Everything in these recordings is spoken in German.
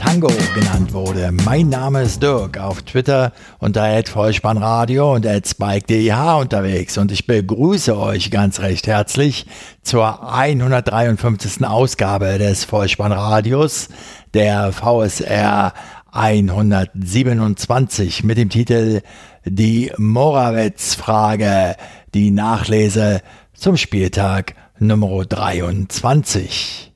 Tango genannt wurde. Mein Name ist Dirk, auf Twitter unter Vollspannradio und spike.dh unterwegs und ich begrüße euch ganz recht herzlich zur 153. Ausgabe des Vollspannradios, der VSR 127 mit dem Titel Die Morawetz-Frage, die Nachlese zum Spieltag Nummer 23.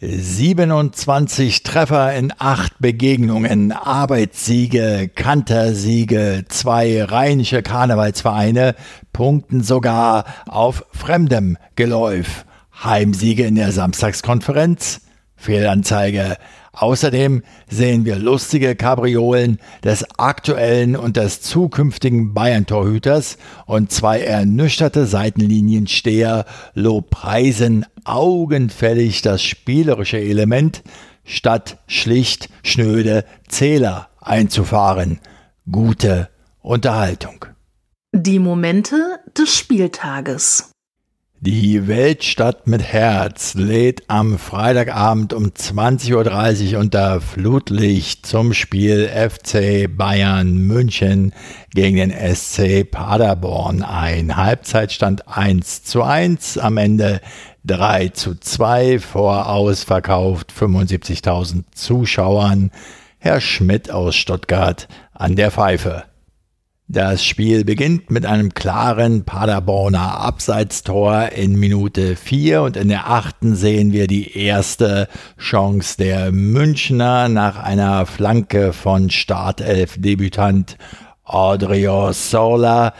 27 Treffer in acht Begegnungen, Arbeitssiege, Kantersiege, zwei rheinische Karnevalsvereine punkten sogar auf fremdem Geläuf. Heimsiege in der Samstagskonferenz, Fehlanzeige, Außerdem sehen wir lustige Kabriolen des aktuellen und des zukünftigen Bayern-Torhüters und zwei ernüchterte Seitenliniensteher lobpreisen augenfällig das spielerische Element, statt schlicht schnöde Zähler einzufahren. Gute Unterhaltung. Die Momente des Spieltages. Die Weltstadt mit Herz lädt am Freitagabend um 20.30 Uhr unter Flutlicht zum Spiel FC Bayern München gegen den SC Paderborn ein. Halbzeitstand 1 zu 1, am Ende 3 zu 2, vorausverkauft 75.000 Zuschauern. Herr Schmidt aus Stuttgart an der Pfeife. Das Spiel beginnt mit einem klaren Paderborner Abseitstor in Minute 4 und in der achten sehen wir die erste Chance der Münchner nach einer Flanke von Startelf-Debütant Adrio Sola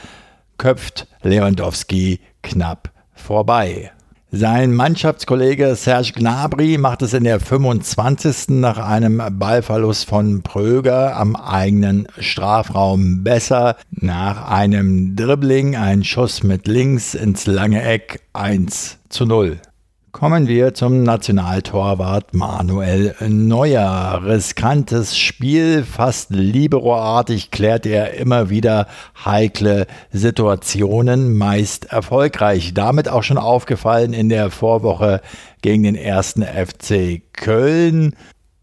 köpft Lewandowski knapp vorbei. Sein Mannschaftskollege Serge Gnabry macht es in der 25. nach einem Ballverlust von Pröger am eigenen Strafraum besser. Nach einem Dribbling ein Schuss mit links ins lange Eck 1 zu 0. Kommen wir zum Nationaltorwart Manuel Neuer. Riskantes Spiel, fast liberoartig klärt er immer wieder heikle Situationen, meist erfolgreich. Damit auch schon aufgefallen in der Vorwoche gegen den ersten FC Köln.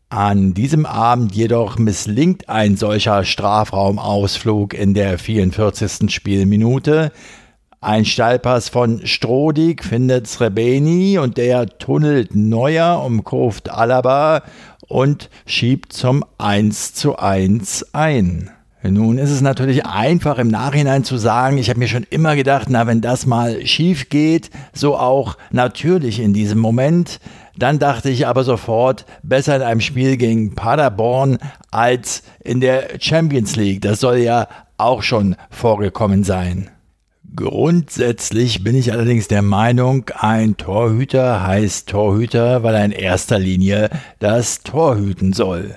An diesem Abend jedoch misslingt ein solcher Strafraumausflug in der 44. Spielminute. Ein Steilpass von Strodig findet Srebeni und der tunnelt Neuer, umkurft Alaba und schiebt zum 1 zu 1 ein. Nun ist es natürlich einfach im Nachhinein zu sagen, ich habe mir schon immer gedacht, na wenn das mal schief geht, so auch natürlich in diesem Moment. Dann dachte ich aber sofort, besser in einem Spiel gegen Paderborn als in der Champions League. Das soll ja auch schon vorgekommen sein. Grundsätzlich bin ich allerdings der Meinung, ein Torhüter heißt Torhüter, weil er in erster Linie das Tor hüten soll.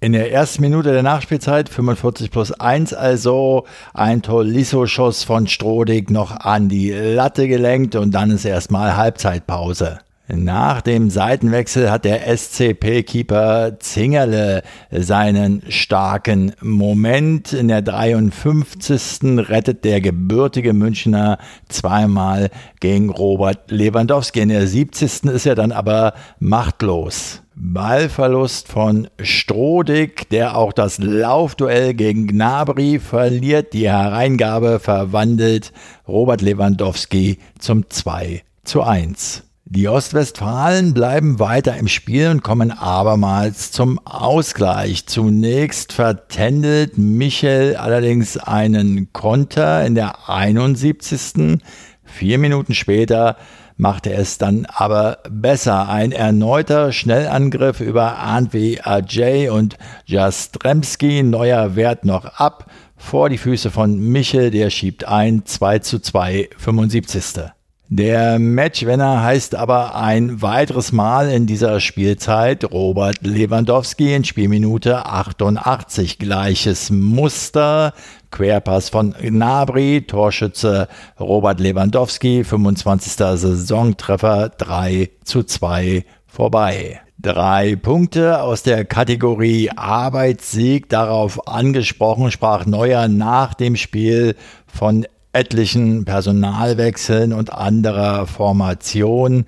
In der ersten Minute der Nachspielzeit, 45 plus 1 also, ein Tolisso-Schuss von Strodig noch an die Latte gelenkt und dann ist erstmal Halbzeitpause. Nach dem Seitenwechsel hat der SCP-Keeper Zingerle seinen starken Moment. In der 53. rettet der gebürtige Münchner zweimal gegen Robert Lewandowski. In der 70. ist er dann aber machtlos. Ballverlust von Strodig, der auch das Laufduell gegen Gnabry verliert. Die Hereingabe verwandelt Robert Lewandowski zum 2 zu 1. Die Ostwestfalen bleiben weiter im Spiel und kommen abermals zum Ausgleich. Zunächst vertändelt Michel allerdings einen Konter in der 71. Vier Minuten später macht er es dann aber besser. Ein erneuter Schnellangriff über Antwi Ajay und Jastremski. Neuer Wert noch ab vor die Füße von Michel. Der schiebt ein 2 zu 2, 75. Der Matchwinner heißt aber ein weiteres Mal in dieser Spielzeit Robert Lewandowski in Spielminute 88. Gleiches Muster. Querpass von Gnabry, Torschütze Robert Lewandowski, 25. Saisontreffer 3 zu 2, vorbei. Drei Punkte aus der Kategorie Arbeitssieg darauf angesprochen, sprach Neuer nach dem Spiel von etlichen Personalwechseln und anderer Formation.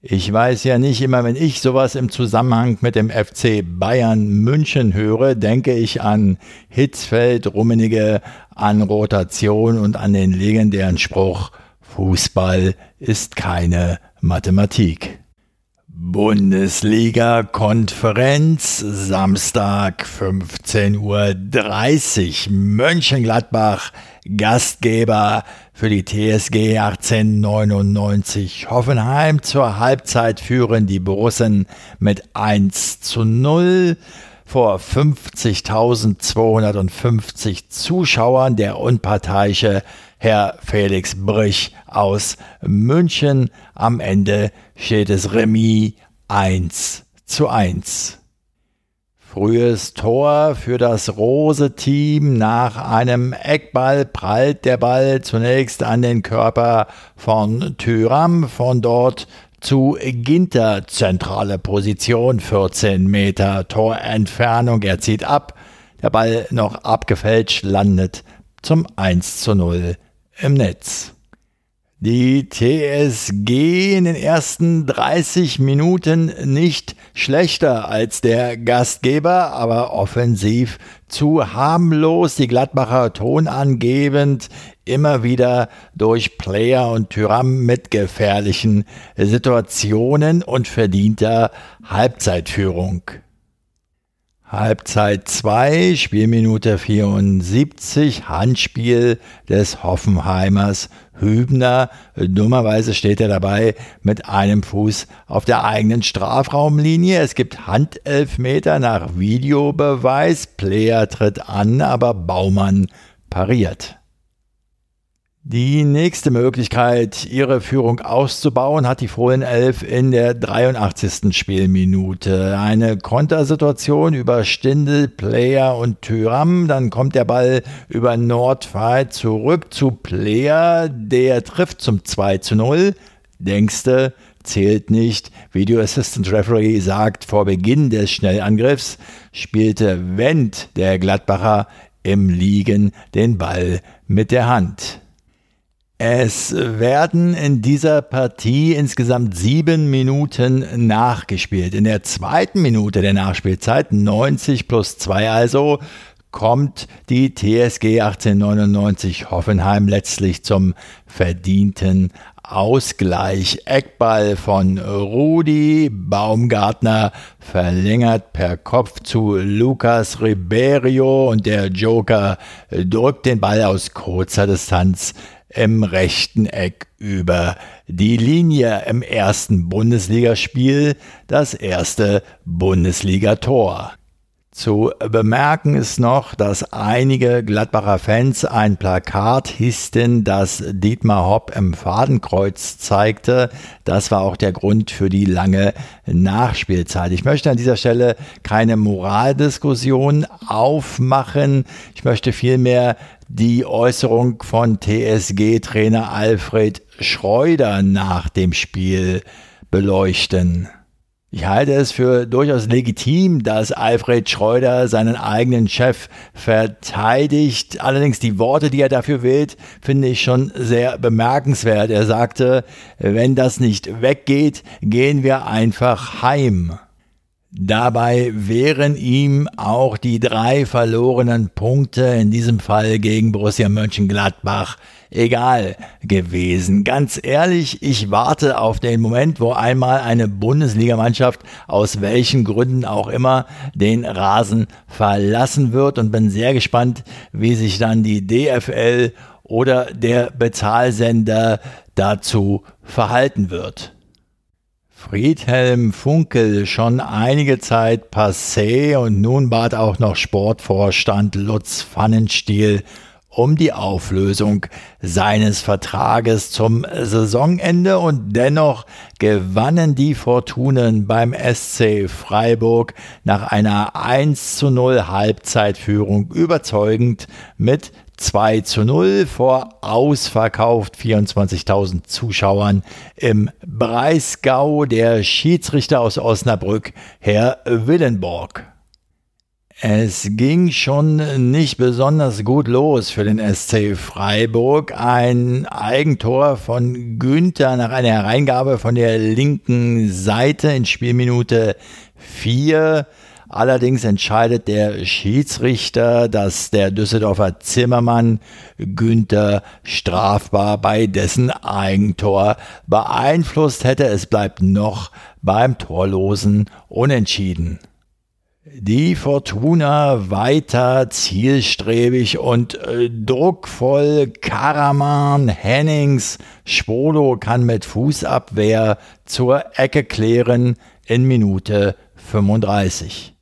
Ich weiß ja nicht immer, wenn ich sowas im Zusammenhang mit dem FC Bayern München höre, denke ich an Hitzfeld, Rummenige, an Rotation und an den legendären Spruch, Fußball ist keine Mathematik. Bundesliga-Konferenz, Samstag 15.30 Uhr. Mönchengladbach, Gastgeber für die TSG 1899. Hoffenheim zur Halbzeit führen die Borussen mit 1 zu 0 vor 50.250 Zuschauern. Der unparteiische Herr Felix Brich aus München. Am Ende steht es Remis 1 zu 1. Frühes Tor für das Rose-Team. Nach einem Eckball prallt der Ball zunächst an den Körper von Tyram. Von dort zu Ginter, zentrale Position, 14 Meter Torentfernung. Er zieht ab. Der Ball noch abgefälscht, landet zum 1 zu 0 im Netz. Die TSG in den ersten 30 Minuten nicht schlechter als der Gastgeber, aber offensiv zu harmlos. Die Gladbacher tonangebend, immer wieder durch Player und Tyram mit gefährlichen Situationen und verdienter Halbzeitführung. Halbzeit 2, Spielminute 74, Handspiel des Hoffenheimers Hübner. Dummerweise steht er dabei mit einem Fuß auf der eigenen Strafraumlinie. Es gibt Handelfmeter nach Videobeweis. Player tritt an, aber Baumann pariert. Die nächste Möglichkeit, ihre Führung auszubauen, hat die Fohlen 11 in der 83. Spielminute. Eine Kontersituation über Stindel, Player und Tyram. Dann kommt der Ball über Nordfall zurück zu Player. Der trifft zum 2 zu 0. Denkste, zählt nicht. Video Assistant Referee sagt, vor Beginn des Schnellangriffs spielte Wendt, der Gladbacher, im Liegen den Ball mit der Hand. Es werden in dieser Partie insgesamt sieben Minuten nachgespielt. In der zweiten Minute der Nachspielzeit, 90 plus 2 also, kommt die TSG 1899 Hoffenheim letztlich zum verdienten Ausgleich. Eckball von Rudi Baumgartner verlängert per Kopf zu Lucas Riberio und der Joker drückt den Ball aus kurzer Distanz im rechten Eck über die Linie im ersten Bundesligaspiel, das erste Bundesligator. Zu bemerken ist noch, dass einige Gladbacher Fans ein Plakat hissten, das Dietmar Hopp im Fadenkreuz zeigte. Das war auch der Grund für die lange Nachspielzeit. Ich möchte an dieser Stelle keine Moraldiskussion aufmachen. Ich möchte vielmehr die Äußerung von TSG-Trainer Alfred Schreuder nach dem Spiel beleuchten. Ich halte es für durchaus legitim, dass Alfred Schreuder seinen eigenen Chef verteidigt. Allerdings die Worte, die er dafür wählt, finde ich schon sehr bemerkenswert. Er sagte, wenn das nicht weggeht, gehen wir einfach heim. Dabei wären ihm auch die drei verlorenen Punkte, in diesem Fall gegen Borussia Mönchengladbach, egal gewesen. Ganz ehrlich, ich warte auf den Moment, wo einmal eine Bundesligamannschaft aus welchen Gründen auch immer den Rasen verlassen wird und bin sehr gespannt, wie sich dann die DFL oder der Bezahlsender dazu verhalten wird. Friedhelm Funkel schon einige Zeit passé und nun bat auch noch Sportvorstand Lutz Pfannenstiel um die Auflösung seines Vertrages zum Saisonende und dennoch gewannen die Fortunen beim SC Freiburg nach einer 1 zu 0 Halbzeitführung überzeugend mit 2 zu 0 vor ausverkauft 24.000 Zuschauern im Breisgau der Schiedsrichter aus Osnabrück, Herr Willenborg. Es ging schon nicht besonders gut los für den SC Freiburg. Ein Eigentor von Günther nach einer Hereingabe von der linken Seite in Spielminute 4. Allerdings entscheidet der Schiedsrichter, dass der Düsseldorfer Zimmermann Günther strafbar bei dessen Eigentor beeinflusst hätte. Es bleibt noch beim torlosen Unentschieden. Die Fortuna weiter zielstrebig und äh, druckvoll. Karaman, Hennings, Spolo kann mit Fußabwehr zur Ecke klären in Minute 35.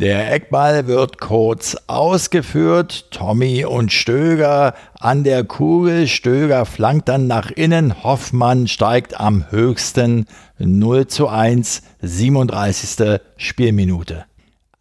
Der Eckball wird kurz ausgeführt. Tommy und Stöger an der Kugel. Stöger flankt dann nach innen. Hoffmann steigt am höchsten 0 zu 1, 37. Spielminute.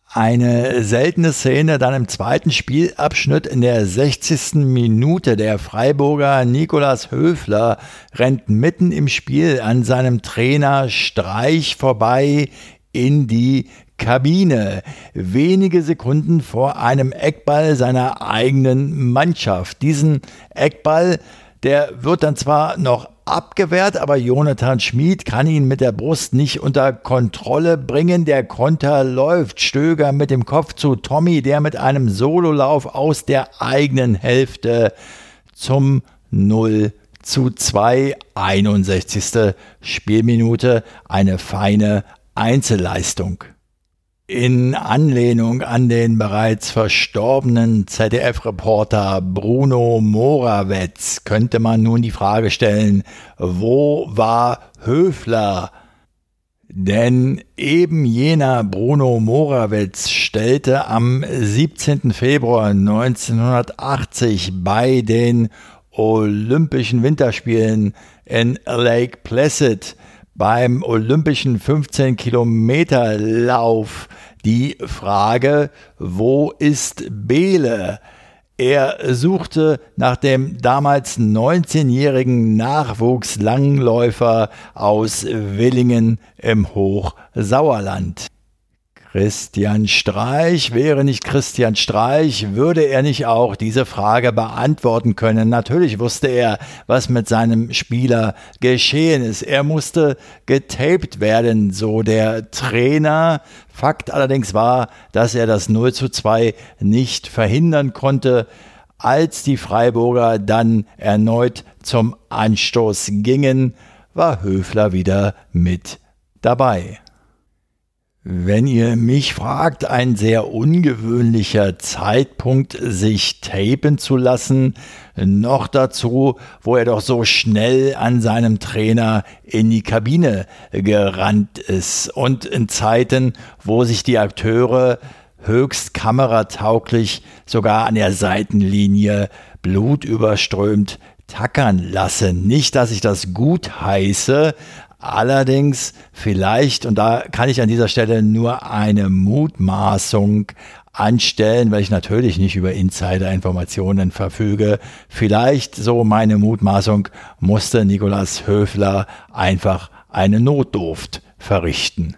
Eine seltene Szene dann im zweiten Spielabschnitt in der 60. Minute. Der Freiburger Nikolas Höfler rennt mitten im Spiel an seinem Trainer Streich vorbei in die Kabine, wenige Sekunden vor einem Eckball seiner eigenen Mannschaft. Diesen Eckball, der wird dann zwar noch abgewehrt, aber Jonathan Schmid kann ihn mit der Brust nicht unter Kontrolle bringen. Der Konter läuft. Stöger mit dem Kopf zu Tommy, der mit einem Sololauf aus der eigenen Hälfte zum 0 zu 2, 61. Spielminute. Eine feine Einzelleistung. In Anlehnung an den bereits verstorbenen ZDF-Reporter Bruno Morawetz könnte man nun die Frage stellen, wo war Höfler? Denn eben jener Bruno Morawetz stellte am 17. Februar 1980 bei den Olympischen Winterspielen in Lake Placid beim Olympischen 15 Kilometer Lauf die Frage, wo ist Bele? Er suchte nach dem damals 19-jährigen Nachwuchslangläufer aus Willingen im Hochsauerland. Christian Streich wäre nicht Christian Streich, würde er nicht auch diese Frage beantworten können. Natürlich wusste er, was mit seinem Spieler geschehen ist. Er musste getaped werden, so der Trainer. Fakt allerdings war, dass er das 0 zu 2 nicht verhindern konnte. Als die Freiburger dann erneut zum Anstoß gingen, war Höfler wieder mit dabei. Wenn ihr mich fragt, ein sehr ungewöhnlicher Zeitpunkt, sich tapen zu lassen, noch dazu, wo er doch so schnell an seinem Trainer in die Kabine gerannt ist und in Zeiten, wo sich die Akteure höchst kameratauglich sogar an der Seitenlinie blutüberströmt tackern lassen. Nicht, dass ich das gut heiße, Allerdings vielleicht, und da kann ich an dieser Stelle nur eine Mutmaßung anstellen, weil ich natürlich nicht über Insider-Informationen verfüge. Vielleicht, so meine Mutmaßung, musste Nikolas Höfler einfach eine Notdurft verrichten.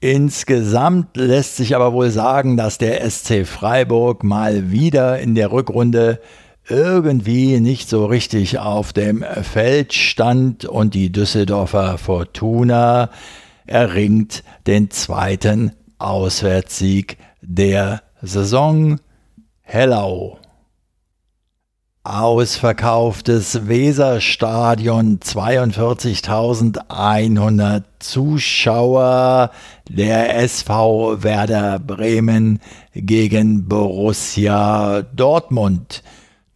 Insgesamt lässt sich aber wohl sagen, dass der SC Freiburg mal wieder in der Rückrunde irgendwie nicht so richtig auf dem Feld stand und die Düsseldorfer Fortuna erringt den zweiten Auswärtssieg der Saison. Hello. Ausverkauftes Weserstadion, 42.100 Zuschauer, der SV Werder Bremen gegen Borussia Dortmund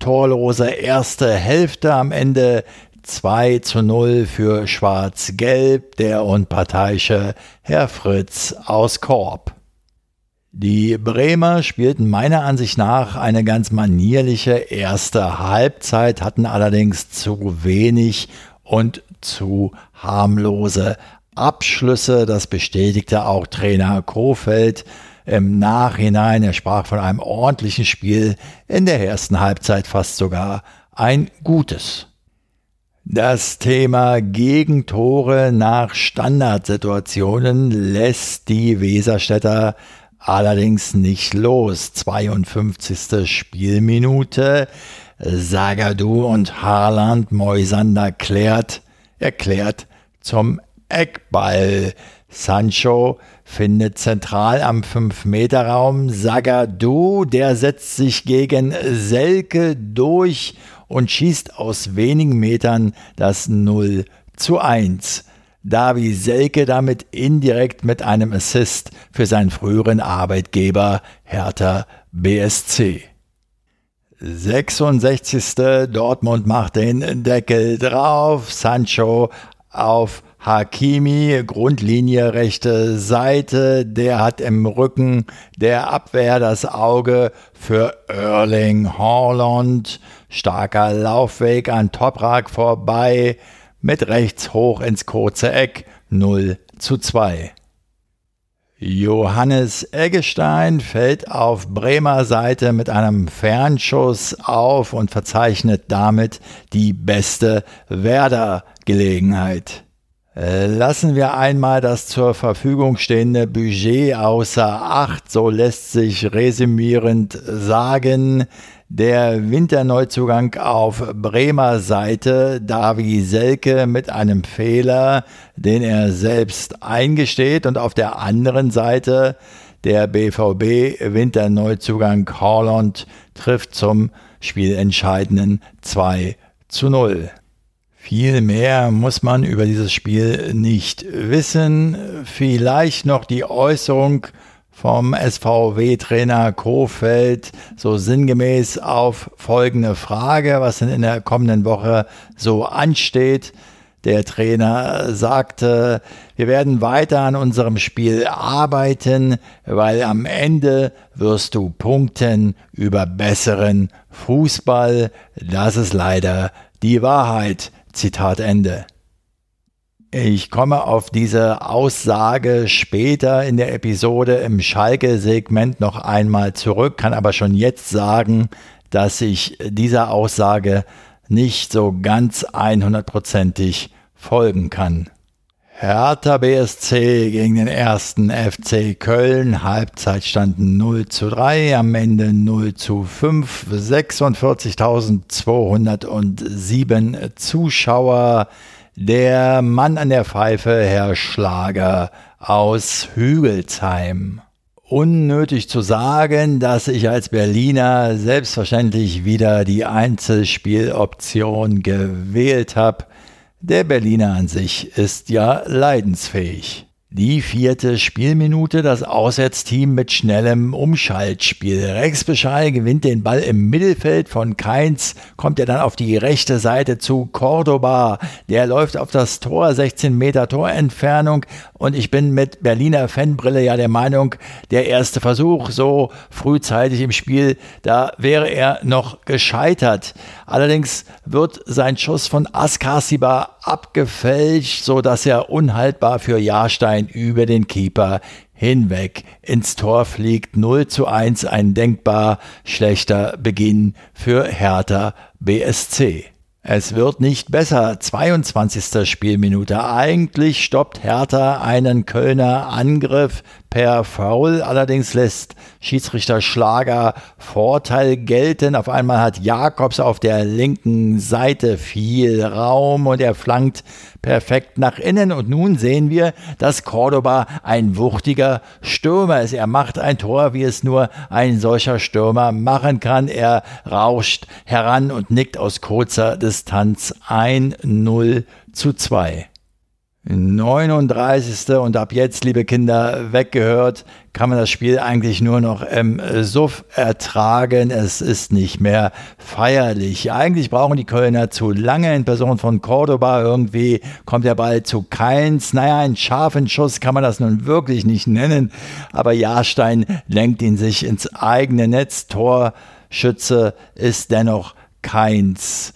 torlose erste Hälfte am Ende 2 zu 0 für Schwarz-Gelb, der unparteiische Herr Fritz aus Korb. Die Bremer spielten meiner Ansicht nach eine ganz manierliche erste Halbzeit, hatten allerdings zu wenig und zu harmlose Abschlüsse. Das bestätigte auch Trainer Kofeld im Nachhinein. Er sprach von einem ordentlichen Spiel, in der ersten Halbzeit fast sogar ein gutes. Das Thema Gegentore nach Standardsituationen lässt die Weserstädter allerdings nicht los. 52. Spielminute. Sagadu und Haaland Moisander klärt, erklärt zum Eckball. Sancho findet zentral am 5-Meter-Raum Sagadu, der setzt sich gegen Selke durch und schießt aus wenigen Metern das 0 zu 1. Davi Selke damit indirekt mit einem Assist für seinen früheren Arbeitgeber Hertha BSC. 66. Dortmund macht den Deckel drauf. Sancho auf Hakimi, Grundlinie rechte Seite, der hat im Rücken der Abwehr das Auge für Erling Haaland. Starker Laufweg an Toprak vorbei, mit rechts hoch ins kurze Eck 0 zu 2. Johannes Eggestein fällt auf Bremer Seite mit einem Fernschuss auf und verzeichnet damit die beste Werder-Gelegenheit. Lassen wir einmal das zur Verfügung stehende Budget außer Acht, so lässt sich resümierend sagen, der Winterneuzugang auf Bremer Seite, Davi Selke mit einem Fehler, den er selbst eingesteht, und auf der anderen Seite der BVB Winterneuzugang Holland trifft zum spielentscheidenden 2 zu 0. Viel mehr muss man über dieses Spiel nicht wissen. Vielleicht noch die Äußerung vom SVW-Trainer Kofeld so sinngemäß auf folgende Frage, was denn in der kommenden Woche so ansteht. Der Trainer sagte, wir werden weiter an unserem Spiel arbeiten, weil am Ende wirst du punkten über besseren Fußball. Das ist leider die Wahrheit. Zitat Ende. Ich komme auf diese Aussage später in der Episode im Schalke-Segment noch einmal zurück, kann aber schon jetzt sagen, dass ich dieser Aussage nicht so ganz 100%ig folgen kann. Hertha BSC gegen den ersten FC Köln. Halbzeit standen 0 zu 3, am Ende 0 zu 5. 46.207 Zuschauer. Der Mann an der Pfeife, Herr Schlager aus Hügelsheim. Unnötig zu sagen, dass ich als Berliner selbstverständlich wieder die Einzelspieloption gewählt habe. Der Berliner an sich ist ja leidensfähig. Die vierte Spielminute, das Auswärtsteam mit schnellem Umschaltspiel. Rex Bescheid gewinnt den Ball im Mittelfeld von Keins, kommt er dann auf die rechte Seite zu Cordoba. Der läuft auf das Tor, 16 Meter Torentfernung. Und ich bin mit Berliner Fanbrille ja der Meinung, der erste Versuch so frühzeitig im Spiel, da wäre er noch gescheitert. Allerdings wird sein Schuss von Askasiba abgefälscht, so dass er unhaltbar für Jahrstein über den Keeper hinweg ins Tor fliegt. 0 zu 1, ein denkbar schlechter Beginn für Hertha BSC. Es wird nicht besser. 22. Spielminute. Eigentlich stoppt Hertha einen Kölner Angriff per Foul. Allerdings lässt Schiedsrichter Schlager Vorteil gelten. Auf einmal hat Jakobs auf der linken Seite viel Raum und er flankt perfekt nach innen. Und nun sehen wir, dass Cordoba ein wuchtiger Stürmer ist. Er macht ein Tor, wie es nur ein solcher Stürmer machen kann. Er rauscht heran und nickt aus kurzer Distanz ein 0 zu 2. 39. und ab jetzt, liebe Kinder, weggehört, kann man das Spiel eigentlich nur noch im Suff ertragen. Es ist nicht mehr feierlich. Eigentlich brauchen die Kölner zu lange in Person von Cordoba. Irgendwie kommt der Ball zu keins. Naja, einen scharfen Schuss kann man das nun wirklich nicht nennen. Aber Jahrstein lenkt ihn sich ins eigene Netz. Torschütze ist dennoch keins.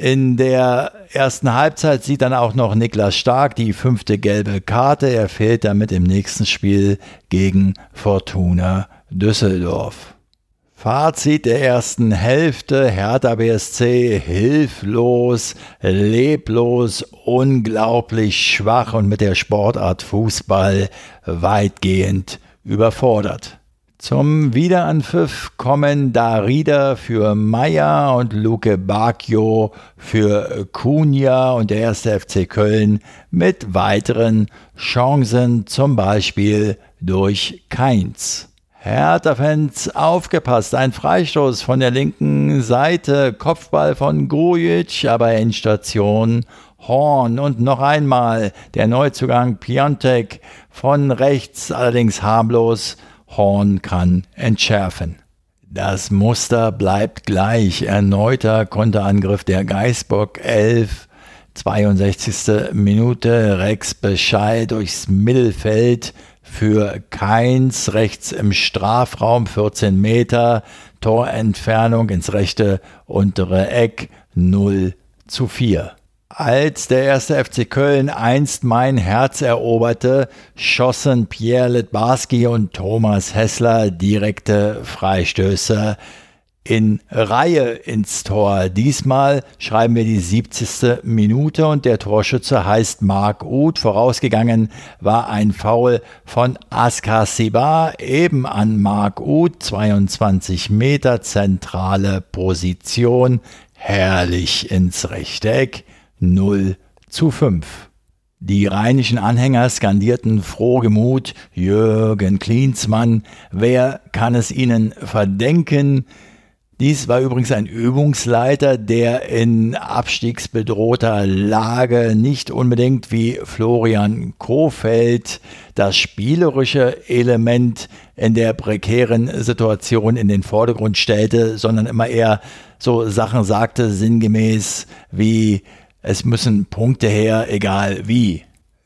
In der ersten Halbzeit sieht dann auch noch Niklas Stark die fünfte gelbe Karte. Er fehlt damit im nächsten Spiel gegen Fortuna Düsseldorf. Fazit der ersten Hälfte: Hertha BSC hilflos, leblos, unglaublich schwach und mit der Sportart Fußball weitgehend überfordert. Zum Wiederanpfiff kommen Darida für Meier und Luke Bacchio für Cunha und der erste FC Köln mit weiteren Chancen, zum Beispiel durch Keins. Hertha-Fans aufgepasst, ein Freistoß von der linken Seite, Kopfball von Grujic, aber Endstation Horn und noch einmal der Neuzugang Piontek von rechts, allerdings harmlos Horn kann entschärfen. Das Muster bleibt gleich. Erneuter Konterangriff der Geisbock 11. 62. Minute. Rex Bescheid durchs Mittelfeld für Keins. Rechts im Strafraum 14 Meter. Torentfernung ins rechte untere Eck 0 zu 4. Als der erste FC Köln einst mein Herz eroberte, schossen Pierre Litbarski und Thomas Hessler direkte Freistöße in Reihe ins Tor. Diesmal schreiben wir die 70. Minute und der Torschütze heißt Marc Uth. Vorausgegangen war ein Foul von Askar Siba eben an Marc Uth, 22 Meter zentrale Position, herrlich ins Rechteck. 0 zu 5. Die rheinischen Anhänger skandierten frohgemut Jürgen Klinsmann, wer kann es ihnen verdenken? Dies war übrigens ein Übungsleiter, der in abstiegsbedrohter Lage nicht unbedingt wie Florian Kofeld das spielerische Element in der prekären Situation in den Vordergrund stellte, sondern immer eher so Sachen sagte, sinngemäß wie es müssen Punkte her, egal wie.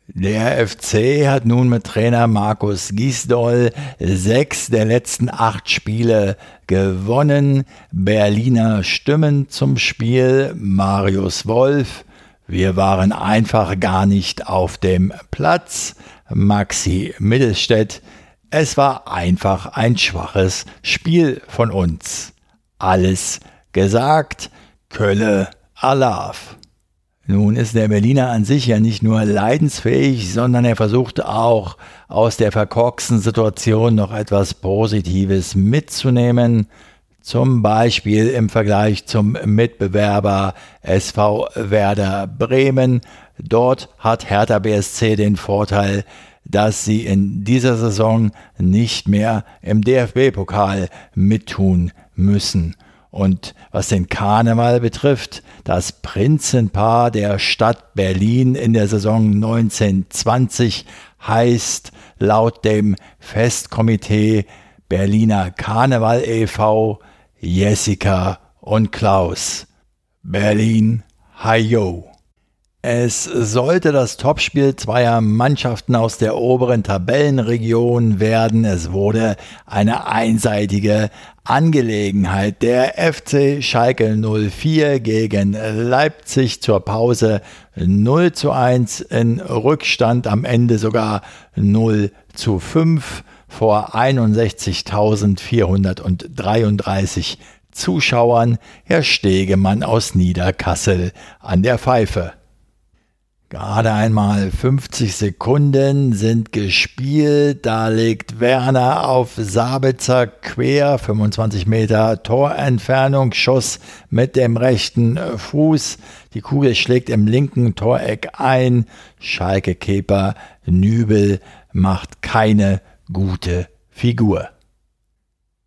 Der FC hat nun mit Trainer Markus Giesdoll sechs der letzten acht Spiele gewonnen. Berliner Stimmen zum Spiel. Marius Wolf. Wir waren einfach gar nicht auf dem Platz. Maxi Mittelstädt. Es war einfach ein schwaches Spiel von uns. Alles gesagt. Kölle Alaf. Nun ist der Berliner an sich ja nicht nur leidensfähig, sondern er versucht auch aus der verkorksten Situation noch etwas Positives mitzunehmen. Zum Beispiel im Vergleich zum Mitbewerber SV Werder Bremen. Dort hat Hertha BSC den Vorteil, dass sie in dieser Saison nicht mehr im DFB-Pokal mittun müssen. Und was den Karneval betrifft, das Prinzenpaar der Stadt Berlin in der Saison 1920 heißt laut dem Festkomitee Berliner Karneval e.V. Jessica und Klaus. Berlin, Hayo. Es sollte das Topspiel zweier Mannschaften aus der oberen Tabellenregion werden. Es wurde eine einseitige Angelegenheit. Der FC Schalke 04 gegen Leipzig zur Pause 0 zu 1 in Rückstand, am Ende sogar 0 zu 5 vor 61.433 Zuschauern. Herr Stegemann aus Niederkassel an der Pfeife. Gerade einmal 50 Sekunden sind gespielt. Da legt Werner auf Sabitzer quer, 25 Meter Torentfernung, Schuss mit dem rechten Fuß. Die Kugel schlägt im linken Toreck ein. Schalke-Keeper Nübel macht keine gute Figur.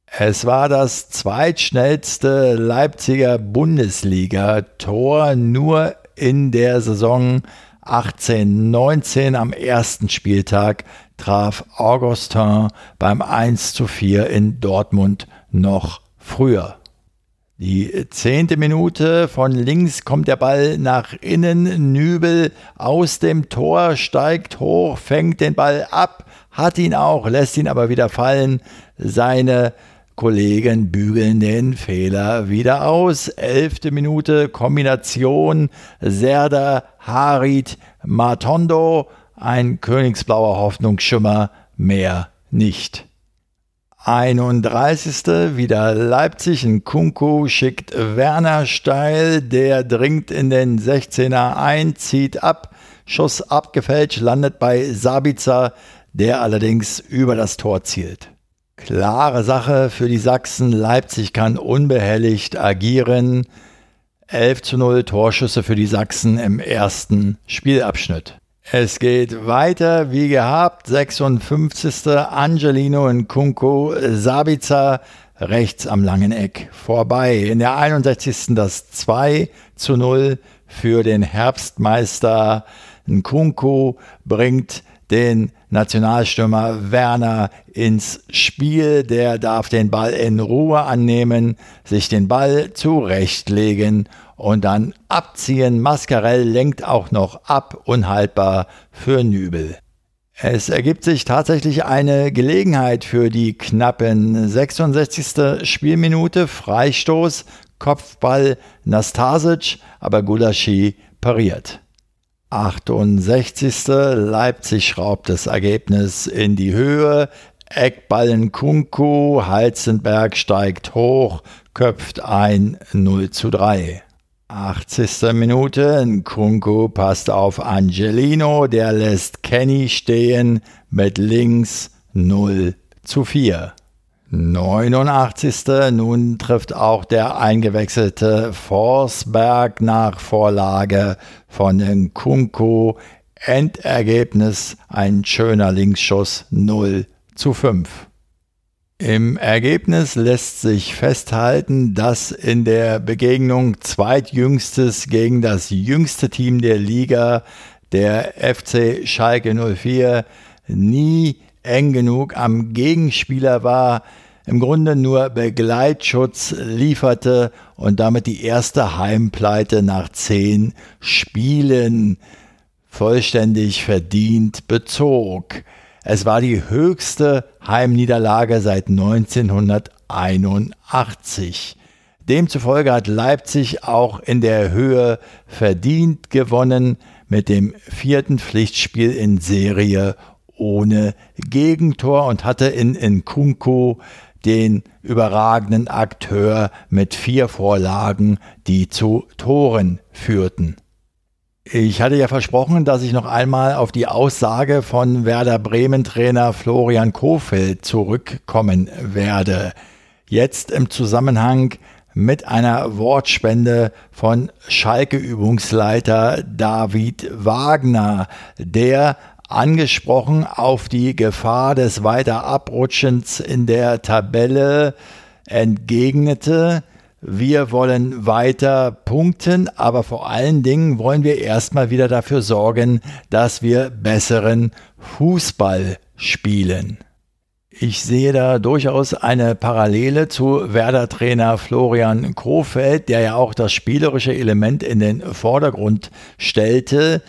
Es war das zweitschnellste Leipziger Bundesliga-Tor nur in der Saison 18-19 am ersten Spieltag traf Augustin beim 1 zu 4 in Dortmund noch früher. Die zehnte Minute von links kommt der Ball nach innen. Nübel aus dem Tor steigt hoch, fängt den Ball ab, hat ihn auch, lässt ihn aber wieder fallen. Seine Kollegen bügeln den Fehler wieder aus. Elfte Minute Kombination Serda, Harit, Matondo. Ein königsblauer Hoffnungsschimmer, mehr nicht. 31. wieder Leipzig. Ein Kunku schickt Werner steil. Der dringt in den 16er ein, zieht ab. Schuss abgefälscht, landet bei Sabitzer, der allerdings über das Tor zielt. Klare Sache für die Sachsen. Leipzig kann unbehelligt agieren. 11 zu 0 Torschüsse für die Sachsen im ersten Spielabschnitt. Es geht weiter wie gehabt. 56. Angelino in Kunko Sabica rechts am langen Eck vorbei. In der 61. das 2 zu 0 für den Herbstmeister Nkunku bringt den Nationalstürmer Werner ins Spiel. Der darf den Ball in Ruhe annehmen, sich den Ball zurechtlegen und dann abziehen. Mascarell lenkt auch noch ab, unhaltbar für Nübel. Es ergibt sich tatsächlich eine Gelegenheit für die knappen 66. Spielminute. Freistoß, Kopfball Nastasic, aber Gulaschi pariert. 68. Leipzig schraubt das Ergebnis in die Höhe. Eckballen Kunku, Heizenberg steigt hoch, köpft ein 0 zu 3. 80. Minute, Nkunku passt auf Angelino, der lässt Kenny stehen mit links 0 zu 4. 89. Nun trifft auch der eingewechselte Forsberg nach Vorlage von Nkunku. Endergebnis ein schöner Linksschuss 0 zu 5. Im Ergebnis lässt sich festhalten, dass in der Begegnung zweitjüngstes gegen das jüngste Team der Liga, der FC Schalke 04, nie eng genug am Gegenspieler war, im Grunde nur Begleitschutz lieferte und damit die erste Heimpleite nach zehn Spielen vollständig verdient bezog. Es war die höchste Heimniederlage seit 1981. Demzufolge hat Leipzig auch in der Höhe verdient gewonnen mit dem vierten Pflichtspiel in Serie ohne Gegentor und hatte in Nkunku den überragenden Akteur mit vier Vorlagen, die zu Toren führten. Ich hatte ja versprochen, dass ich noch einmal auf die Aussage von Werder Bremen Trainer Florian Kofeld zurückkommen werde. Jetzt im Zusammenhang mit einer Wortspende von Schalke Übungsleiter David Wagner, der angesprochen auf die Gefahr des Weiterabrutschens in der Tabelle entgegnete, wir wollen weiter punkten, aber vor allen Dingen wollen wir erstmal wieder dafür sorgen, dass wir besseren Fußball spielen. Ich sehe da durchaus eine Parallele zu Werder-Trainer Florian Krofeld, der ja auch das spielerische Element in den Vordergrund stellte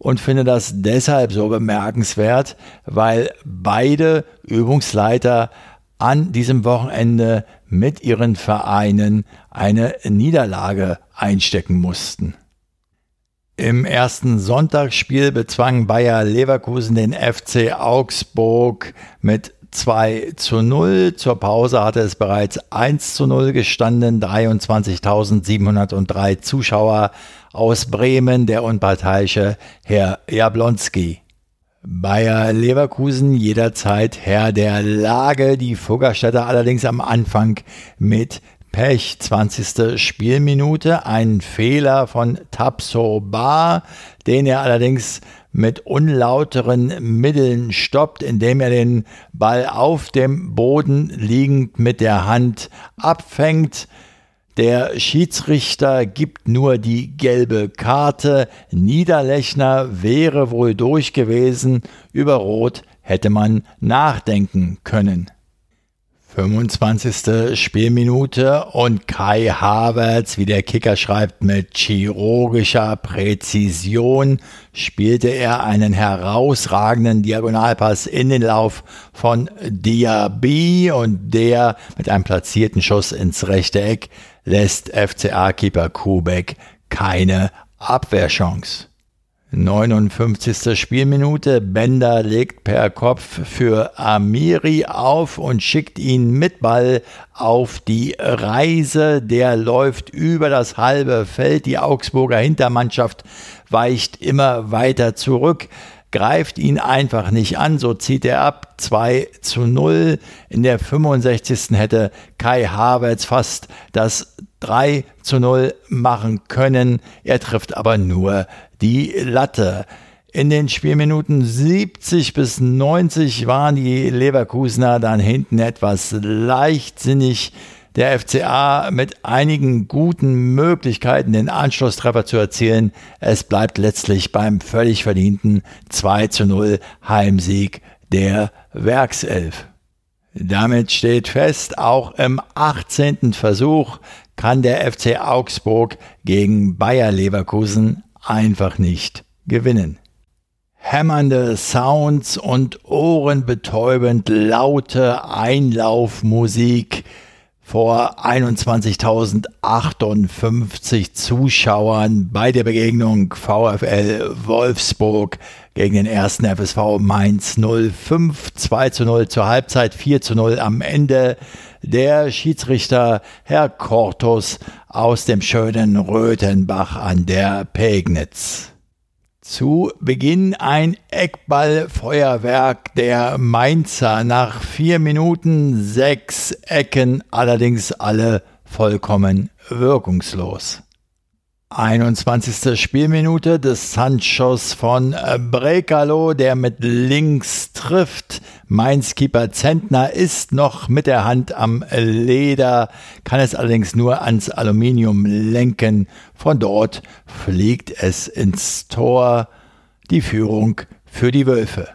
und finde das deshalb so bemerkenswert, weil beide Übungsleiter an diesem Wochenende mit ihren Vereinen eine Niederlage einstecken mussten. Im ersten Sonntagsspiel bezwang Bayer Leverkusen den FC Augsburg mit 2 zu 0. Zur Pause hatte es bereits 1 zu 0 gestanden. 23.703 Zuschauer aus Bremen, der unparteiische Herr Jablonski. Bayer Leverkusen jederzeit Herr der Lage, die Fuggerstädter allerdings am Anfang mit Pech. 20. Spielminute, ein Fehler von Tapso Bar, den er allerdings mit unlauteren Mitteln stoppt, indem er den Ball auf dem Boden liegend mit der Hand abfängt. Der Schiedsrichter gibt nur die gelbe Karte. Niederlechner wäre wohl durch gewesen. Über Rot hätte man nachdenken können. 25. Spielminute und Kai Havertz, wie der Kicker schreibt, mit chirurgischer Präzision spielte er einen herausragenden Diagonalpass in den Lauf von Diaby und der mit einem platzierten Schuss ins rechte Eck lässt FCA-Keeper Kubek keine Abwehrchance. 59. Spielminute. Bender legt per Kopf für Amiri auf und schickt ihn mit Ball auf die Reise. Der läuft über das halbe Feld. Die Augsburger Hintermannschaft weicht immer weiter zurück greift ihn einfach nicht an, so zieht er ab 2 zu 0. In der 65. hätte Kai Havertz fast das 3 zu 0 machen können. Er trifft aber nur die Latte. In den Spielminuten 70 bis 90 waren die Leverkusener dann hinten etwas leichtsinnig der FCA mit einigen guten Möglichkeiten, den Anschlusstreffer zu erzielen. Es bleibt letztlich beim völlig verdienten 2 zu 0 Heimsieg der Werkself. Damit steht fest, auch im 18. Versuch kann der FC Augsburg gegen Bayer Leverkusen einfach nicht gewinnen. Hämmernde Sounds und ohrenbetäubend laute Einlaufmusik vor 21.058 Zuschauern bei der Begegnung VfL Wolfsburg gegen den ersten FSV Mainz 05 2 zu 0 zur Halbzeit 4 zu 0 am Ende. Der Schiedsrichter Herr Kortus aus dem schönen Röthenbach an der Pegnitz. Zu Beginn ein Eckballfeuerwerk der Mainzer. Nach vier Minuten sechs Ecken, allerdings alle vollkommen wirkungslos. 21. Spielminute des Sanchos von Brekalo, der mit links trifft. Mainz-Keeper Zentner ist noch mit der Hand am Leder, kann es allerdings nur ans Aluminium lenken. Von dort fliegt es ins Tor. Die Führung für die Wölfe.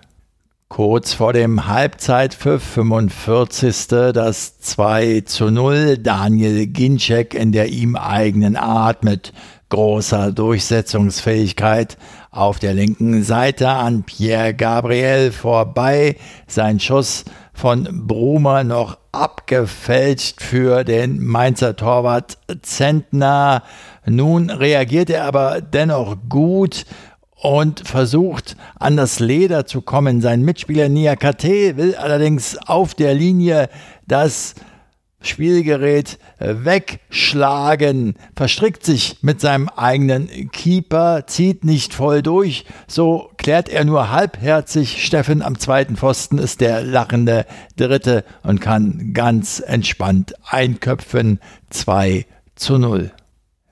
Kurz vor dem Halbzeitpfiff 45. das 2 zu 0. Daniel Ginczek in der ihm eigenen Art mit großer Durchsetzungsfähigkeit auf der linken Seite an Pierre Gabriel vorbei. Sein Schuss von Brumer noch abgefälscht für den Mainzer Torwart Zentner. Nun reagiert er aber dennoch gut und versucht an das Leder zu kommen. Sein Mitspieler Niakate will allerdings auf der Linie das Spielgerät wegschlagen, verstrickt sich mit seinem eigenen Keeper, zieht nicht voll durch, so klärt er nur halbherzig. Steffen am zweiten Pfosten ist der lachende Dritte und kann ganz entspannt einköpfen. 2 zu 0.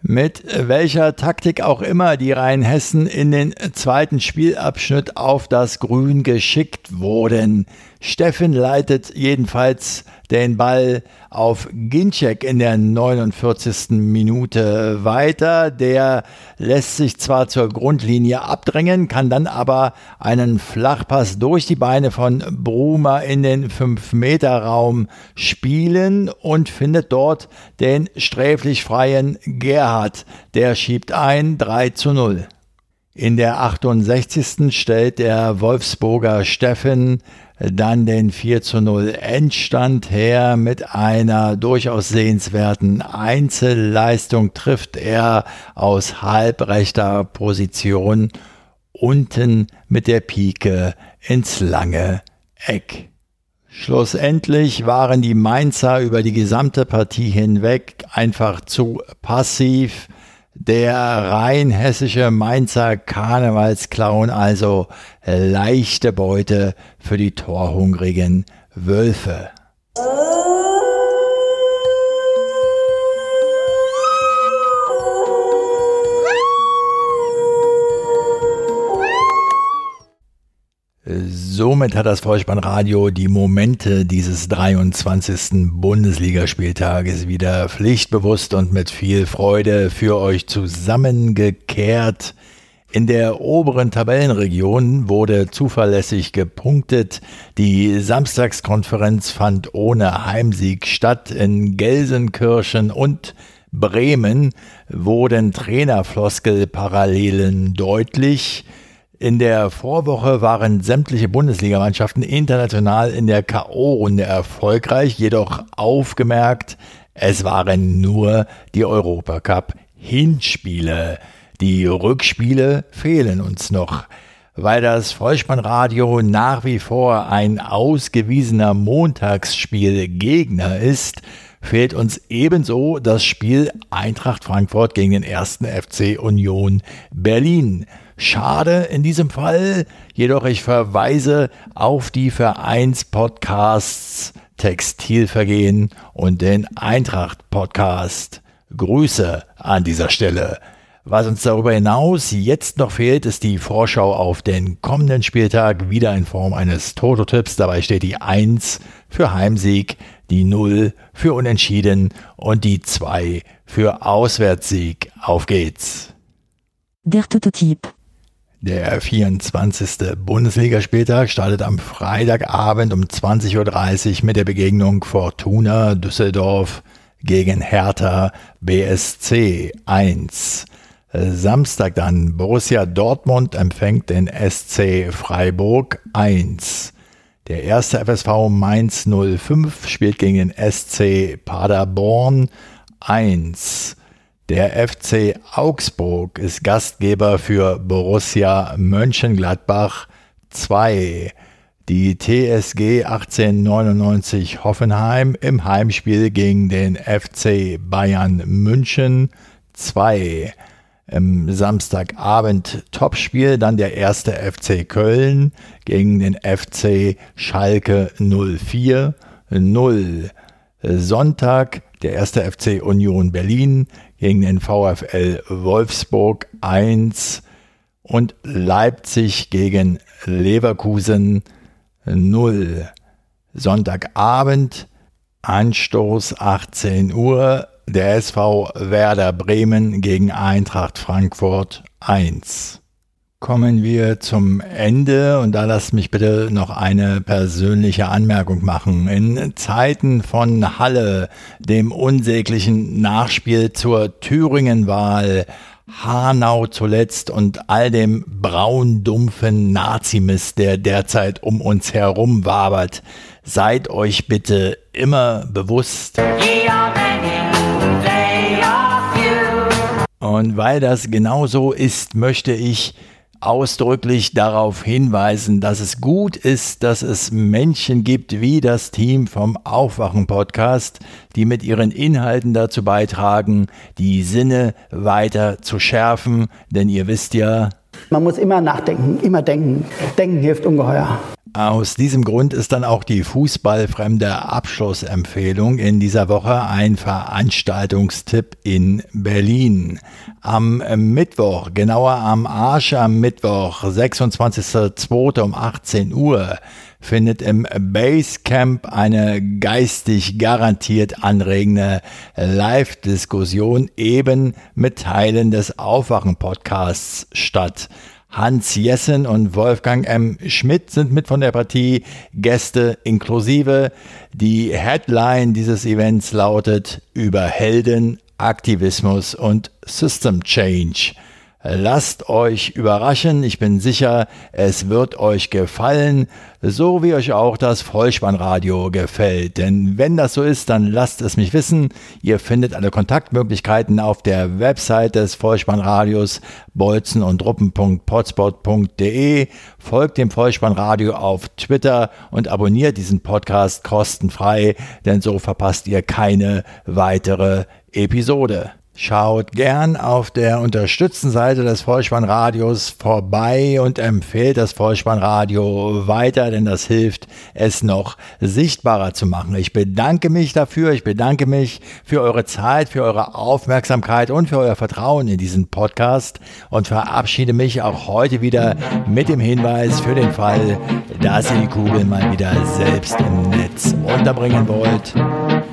Mit welcher Taktik auch immer die Rheinhessen in den zweiten Spielabschnitt auf das Grün geschickt wurden. Steffen leitet jedenfalls den Ball auf Ginczek in der 49. Minute weiter. Der lässt sich zwar zur Grundlinie abdrängen, kann dann aber einen Flachpass durch die Beine von Brumer in den 5-Meter-Raum spielen und findet dort den sträflich freien Gerhard. Der schiebt ein 3 zu 0. In der 68. stellt der Wolfsburger Steffen dann den 4 zu 0 Endstand her. Mit einer durchaus sehenswerten Einzelleistung trifft er aus halbrechter Position unten mit der Pike ins lange Eck. Schlussendlich waren die Mainzer über die gesamte Partie hinweg einfach zu passiv der rein hessische Mainzer Karnevalsclown also leichte Beute für die torhungrigen Wölfe. Somit hat das Vollspannradio die Momente dieses 23. Bundesligaspieltages wieder pflichtbewusst und mit viel Freude für euch zusammengekehrt. In der oberen Tabellenregion wurde zuverlässig gepunktet. Die Samstagskonferenz fand ohne Heimsieg statt. In Gelsenkirchen und Bremen wurden Trainerfloskelparallelen deutlich. In der Vorwoche waren sämtliche Bundesligamannschaften international in der K.O.-Runde erfolgreich, jedoch aufgemerkt, es waren nur die Europacup-Hinspiele. Die Rückspiele fehlen uns noch. Weil das Vollspannradio nach wie vor ein ausgewiesener Montagsspielgegner ist, fehlt uns ebenso das Spiel Eintracht Frankfurt gegen den ersten FC Union Berlin. Schade in diesem Fall, jedoch ich verweise auf die Vereinspodcasts Textilvergehen und den Eintracht Podcast. Grüße an dieser Stelle. Was uns darüber hinaus jetzt noch fehlt, ist die Vorschau auf den kommenden Spieltag, wieder in Form eines Toto-Tipps. Dabei steht die 1 für Heimsieg, die 0 für Unentschieden und die 2 für Auswärtssieg. Auf geht's. Der Toto-Tipp. Der 24. Bundesligaspieltag startet am Freitagabend um 20.30 Uhr mit der Begegnung Fortuna Düsseldorf gegen Hertha BSC 1. Samstag dann Borussia Dortmund empfängt den SC Freiburg 1. Der erste FSV Mainz 05 spielt gegen den SC Paderborn 1. Der FC Augsburg ist Gastgeber für Borussia Mönchengladbach 2. Die TSG 1899 Hoffenheim im Heimspiel gegen den FC Bayern München 2. Im Samstagabend Topspiel dann der erste FC Köln gegen den FC Schalke 04 0. Sonntag der erste FC Union Berlin gegen den VfL Wolfsburg 1 und Leipzig gegen Leverkusen 0. Sonntagabend Anstoß 18 Uhr der SV Werder Bremen gegen Eintracht Frankfurt 1. Kommen wir zum Ende und da lasst mich bitte noch eine persönliche Anmerkung machen. In Zeiten von Halle, dem unsäglichen Nachspiel zur Thüringenwahl, Hanau zuletzt und all dem braundumpfen Nazimist, der derzeit um uns herum wabert, seid euch bitte immer bewusst. Und weil das genau so ist, möchte ich ausdrücklich darauf hinweisen, dass es gut ist, dass es Menschen gibt wie das Team vom Aufwachen Podcast, die mit ihren Inhalten dazu beitragen, die Sinne weiter zu schärfen, denn ihr wisst ja, man muss immer nachdenken, immer denken. Denken hilft ungeheuer. Aus diesem Grund ist dann auch die fußballfremde Abschlussempfehlung in dieser Woche ein Veranstaltungstipp in Berlin. Am Mittwoch, genauer am Arsch am Mittwoch, 26.02. um 18 Uhr, findet im Basecamp eine geistig garantiert anregende Live-Diskussion eben mit Teilen des Aufwachen-Podcasts statt. Hans Jessen und Wolfgang M. Schmidt sind mit von der Partie, Gäste inklusive. Die Headline dieses Events lautet über Helden, Aktivismus und System Change. Lasst euch überraschen, ich bin sicher, es wird euch gefallen, so wie euch auch das Vollspannradio gefällt. Denn wenn das so ist, dann lasst es mich wissen. Ihr findet alle Kontaktmöglichkeiten auf der Website des Vollspannradios bolzen und Folgt dem Vollspannradio auf Twitter und abonniert diesen Podcast kostenfrei, denn so verpasst ihr keine weitere Episode. Schaut gern auf der unterstützten Seite des Vollspannradios vorbei und empfehlt das Vollspannradio weiter, denn das hilft, es noch sichtbarer zu machen. Ich bedanke mich dafür, ich bedanke mich für eure Zeit, für eure Aufmerksamkeit und für euer Vertrauen in diesen Podcast und verabschiede mich auch heute wieder mit dem Hinweis für den Fall, dass ihr die Kugel mal wieder selbst im Netz unterbringen wollt.